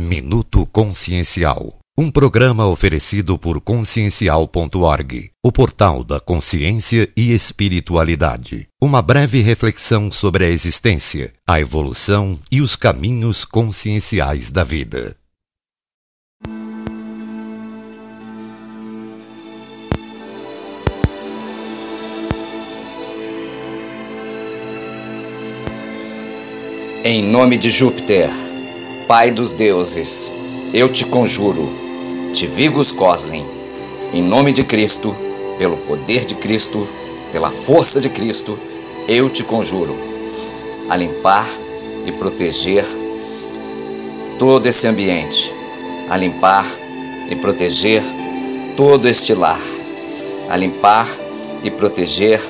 Minuto Consciencial. Um programa oferecido por consciencial.org, o portal da consciência e espiritualidade. Uma breve reflexão sobre a existência, a evolução e os caminhos conscienciais da vida. Em nome de Júpiter, Pai dos deuses, eu te conjuro, te Vigos Coslin, em nome de Cristo, pelo poder de Cristo, pela força de Cristo, eu te conjuro a limpar e proteger todo esse ambiente, a limpar e proteger todo este lar, a limpar e proteger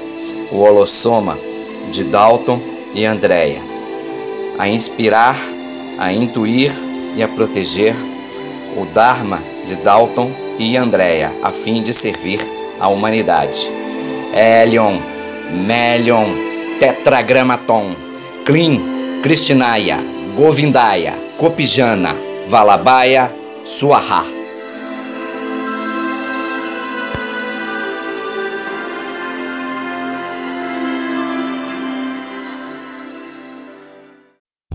o holossoma de Dalton e Andréia, a inspirar a intuir e a proteger o Dharma de Dalton e Andrea, a fim de servir a humanidade. Elion, Melion, Tetragramaton, Klin, Kristinaya, Govindaya, Kopijana, Valabaya, Suaha.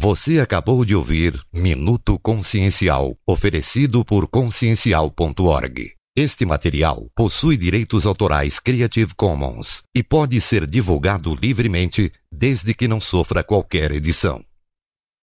Você acabou de ouvir Minuto Consciencial, oferecido por consciencial.org. Este material possui direitos autorais Creative Commons e pode ser divulgado livremente desde que não sofra qualquer edição.